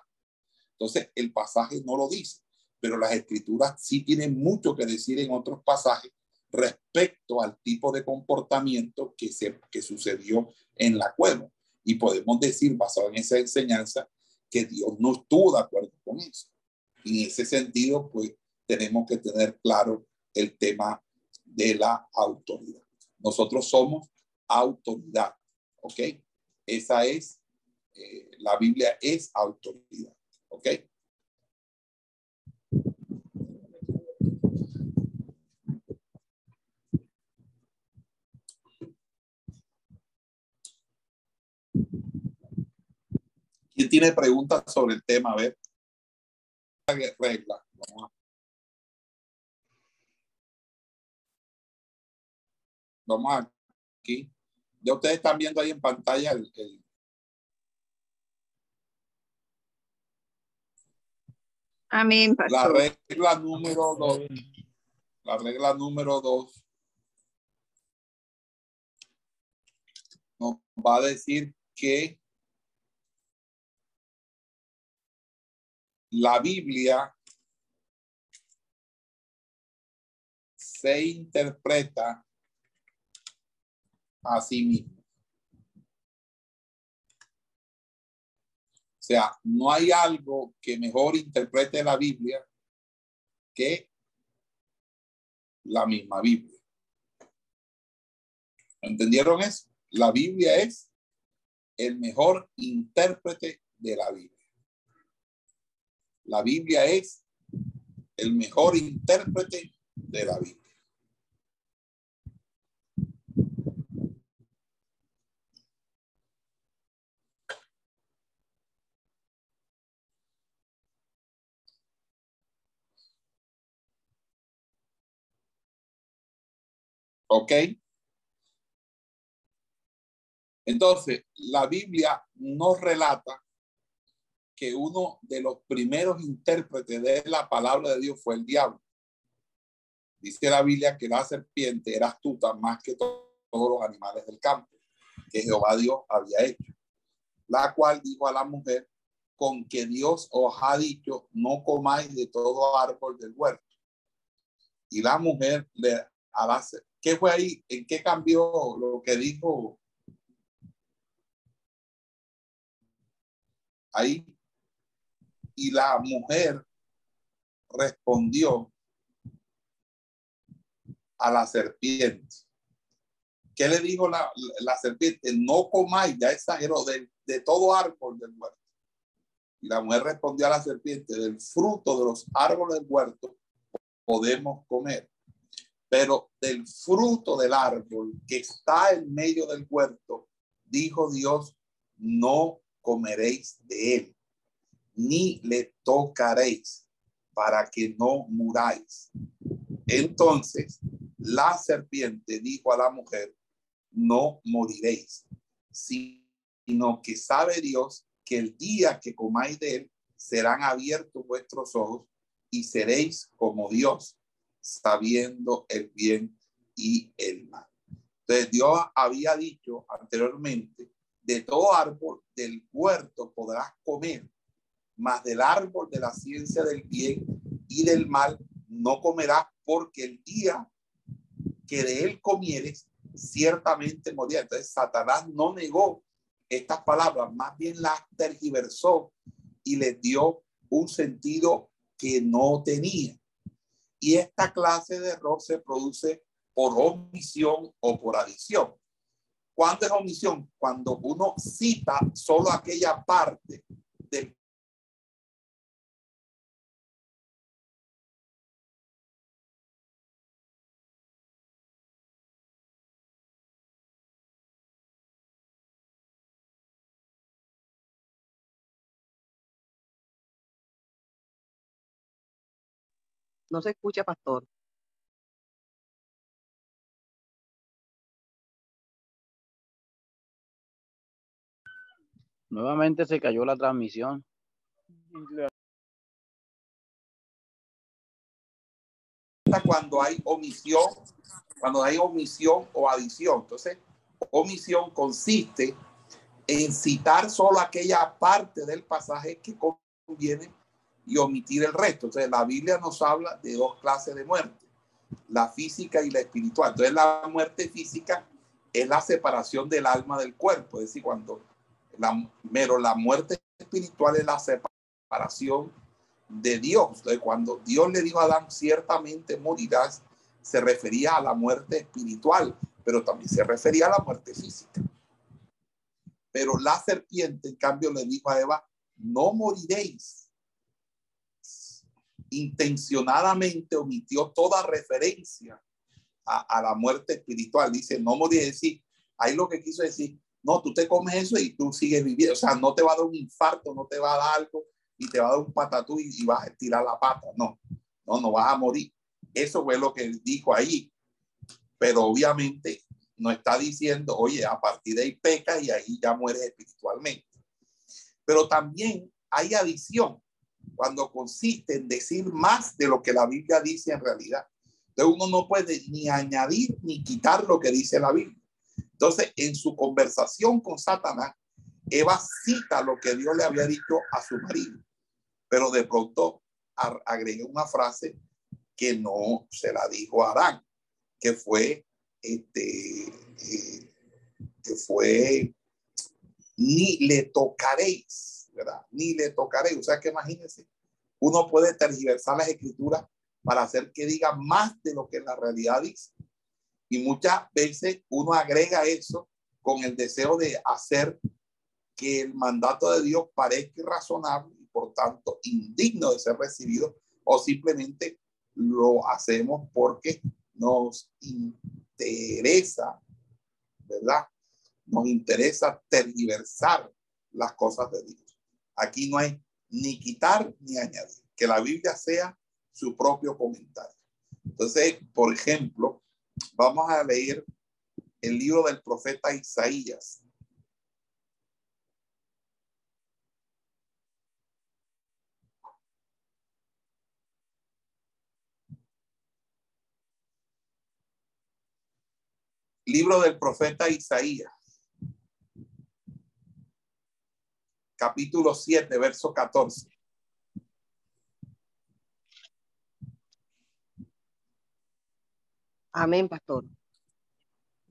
Entonces, el pasaje no lo dice, pero las escrituras sí tienen mucho que decir en otros pasajes respecto al tipo de comportamiento que, se, que sucedió en la cueva. Y podemos decir, basado en esa enseñanza, que Dios no estuvo de acuerdo con eso. Y en ese sentido, pues tenemos que tener claro el tema de la autoridad. Nosotros somos autoridad, ¿ok? Esa es, eh, la Biblia es autoridad, ¿ok? ¿Quién tiene preguntas sobre el tema? A ver. Regla. Vamos a- Vamos aquí. Ya ustedes están viendo ahí en pantalla el, el- Amén, la regla número dos. La regla número dos nos va a decir que la Biblia se interpreta a sí misma. O sea, no hay algo que mejor interprete la Biblia que la misma Biblia. ¿Entendieron eso? La Biblia es el mejor intérprete de la Biblia. La Biblia es el mejor intérprete de la Biblia. ¿Ok? Entonces, la Biblia nos relata que uno de los primeros intérpretes de la palabra de Dios fue el diablo. Dice la Biblia que la serpiente era astuta más que to- todos los animales del campo que Jehová Dios había hecho, la cual dijo a la mujer, con que Dios os ha dicho, no comáis de todo árbol del huerto. Y la mujer le a ¿qué fue ahí? ¿En qué cambió lo que dijo ahí? Y la mujer respondió a la serpiente. ¿Qué le dijo la, la serpiente? No comáis, ya exageró, de, de todo árbol del huerto. Y la mujer respondió a la serpiente, del fruto de los árboles del huerto podemos comer, pero del fruto del árbol que está en medio del huerto, dijo Dios, no comeréis de él, ni le tocaréis, para que no muráis. Entonces la serpiente dijo a la mujer, no moriréis, sino que sabe Dios que el día que comáis de él serán abiertos vuestros ojos y seréis como Dios, sabiendo el bien y el mal. Entonces Dios había dicho anteriormente, de todo árbol del huerto podrás comer, mas del árbol de la ciencia del bien y del mal no comerás, porque el día que de él comieres, ciertamente morirás. Entonces Satanás no negó estas palabras, más bien las tergiversó y les dio un sentido que no tenía. Y esta clase de error se produce por omisión o por adición. ¿Cuándo es omisión? Cuando uno cita solo aquella parte del No se escucha, pastor. Nuevamente se cayó la transmisión. cuando hay omisión, cuando hay omisión o adición. Entonces, omisión consiste en citar solo aquella parte del pasaje que conviene y omitir el resto. Entonces, la Biblia nos habla de dos clases de muerte, la física y la espiritual. Entonces, la muerte física es la separación del alma del cuerpo, es decir, cuando la, pero la muerte espiritual es la separación de Dios. Entonces, cuando Dios le dijo a Adán, ciertamente morirás, se refería a la muerte espiritual, pero también se refería a la muerte física. Pero la serpiente, en cambio, le dijo a Eva, no moriréis. Intencionadamente omitió toda referencia a, la muerte espiritual. Dice, no moriréis. Sí, ahí lo que quiso decir, no, tú te comes eso y tú sigues viviendo. O sea, no te va a dar un infarto, no te va a dar algo y te va a dar un patatú y, y vas a estirar la pata. No, no, no vas a morir. Eso fue lo que dijo ahí. Pero obviamente no está diciendo, oye, a partir de ahí pecas y ahí ya mueres espiritualmente. Pero también hay adición cuando consiste en decir más de lo que la Biblia dice en realidad. Entonces uno no puede ni añadir ni quitar lo que dice la Biblia. Entonces, en su conversación con Satanás, Eva cita lo que Dios le había dicho a su marido, pero de pronto agregó una frase que no se la dijo a Adán, que fue, este, eh, que fue, ni le tocaréis, Ni le tocaréis. O sea que imagínense, uno puede tergiversar las escrituras para hacer que diga más de lo que la realidad dice. Y muchas veces uno agrega eso con el deseo de hacer que el mandato de Dios parezca irrazonable y por tanto indigno de ser recibido o simplemente lo hacemos porque nos interesa, ¿verdad? Nos interesa tergiversar las cosas de Dios. Aquí no hay ni quitar ni añadir, que la Biblia sea su propio comentario. Entonces, por ejemplo, vamos a leer el libro del profeta Isaías. Libro del profeta Isaías. Capítulo 7, verso 14. Amén, pastor.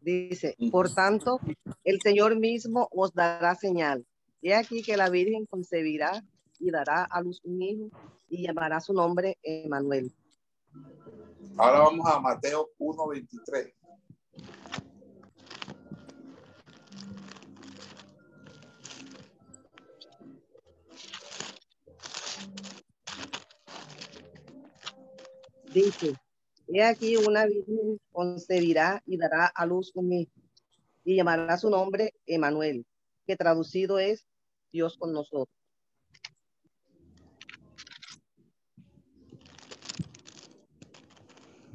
Dice, por tanto, el Señor mismo os dará señal. He aquí que la Virgen concebirá y dará a luz un hijo y llamará su nombre Emanuel. Ahora vamos a Mateo 1:23. Dice, he aquí una virgen concebirá y dará a luz un hijo y llamará su nombre Emanuel, que traducido es Dios con nosotros.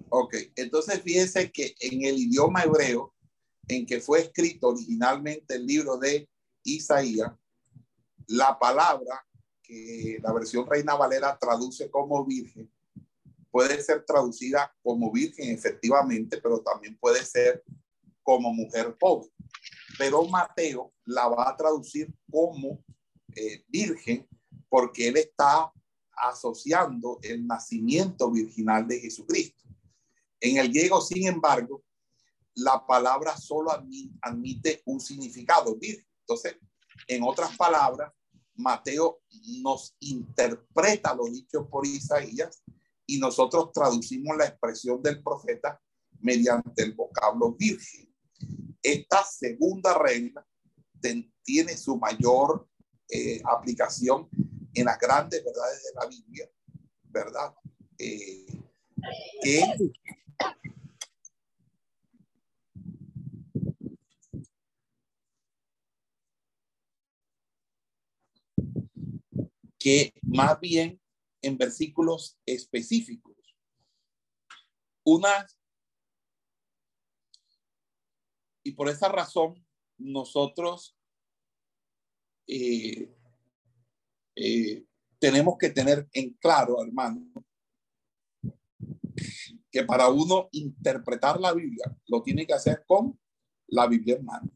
Ok, entonces fíjense que en el idioma hebreo en que fue escrito originalmente el libro de Isaías, la palabra que la versión Reina Valera traduce como virgen puede ser traducida como virgen efectivamente, pero también puede ser como mujer pobre. Pero Mateo la va a traducir como eh, virgen porque él está asociando el nacimiento virginal de Jesucristo. En el griego, sin embargo, la palabra solo admite un significado virgen. Entonces, en otras palabras, Mateo nos interpreta lo dicho por Isaías y nosotros traducimos la expresión del profeta mediante el vocablo virgen. Esta segunda regla tiene su mayor eh, aplicación en las grandes verdades de la Biblia, ¿verdad? Eh, que más bien en versículos específicos. Una, y por esa razón nosotros eh, eh, tenemos que tener en claro, hermano, que para uno interpretar la Biblia lo tiene que hacer con la Biblia hermano.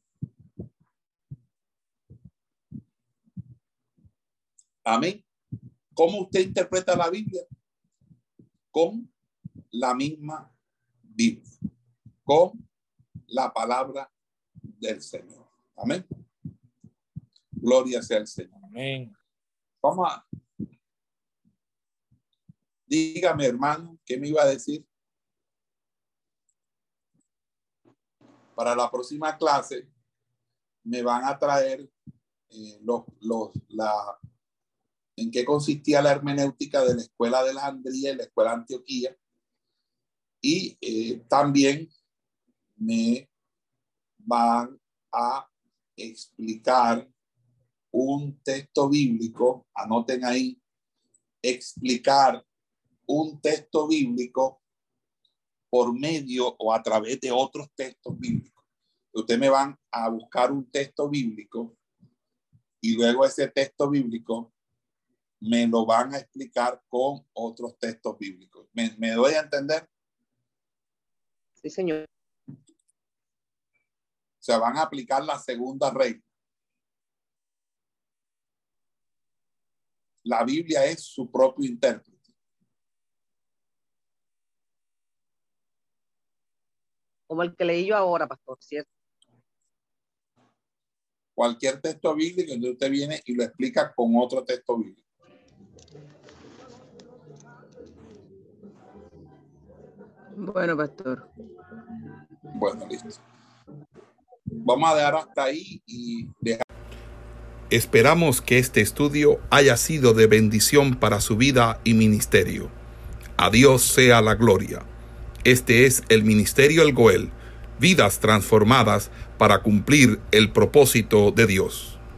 Amén. ¿Cómo usted interpreta la Biblia? Con la misma Biblia, con la palabra del Señor. Amén. Gloria sea al Señor. Amén. Vamos a. Dígame, hermano, ¿qué me iba a decir? Para la próxima clase me van a traer eh, los, los, la, en qué consistía la hermenéutica de la Escuela de Alejandría y la Escuela de Antioquía. Y eh, también me van a explicar un texto bíblico, anoten ahí, explicar un texto bíblico por medio o a través de otros textos bíblicos. Ustedes me van a buscar un texto bíblico y luego ese texto bíblico me lo van a explicar con otros textos bíblicos. ¿Me, me doy a entender? Sí, señor. O sea, van a aplicar la segunda regla. La Biblia es su propio intérprete. Como el que leí yo ahora, pastor, ¿cierto? Cualquier texto bíblico, entonces usted viene y lo explica con otro texto bíblico. Bueno, pastor. Bueno, listo. Vamos a dejar hasta ahí y dejar. Esperamos que este estudio haya sido de bendición para su vida y ministerio. A Dios sea la gloria. Este es el Ministerio El Goel, vidas transformadas para cumplir el propósito de Dios.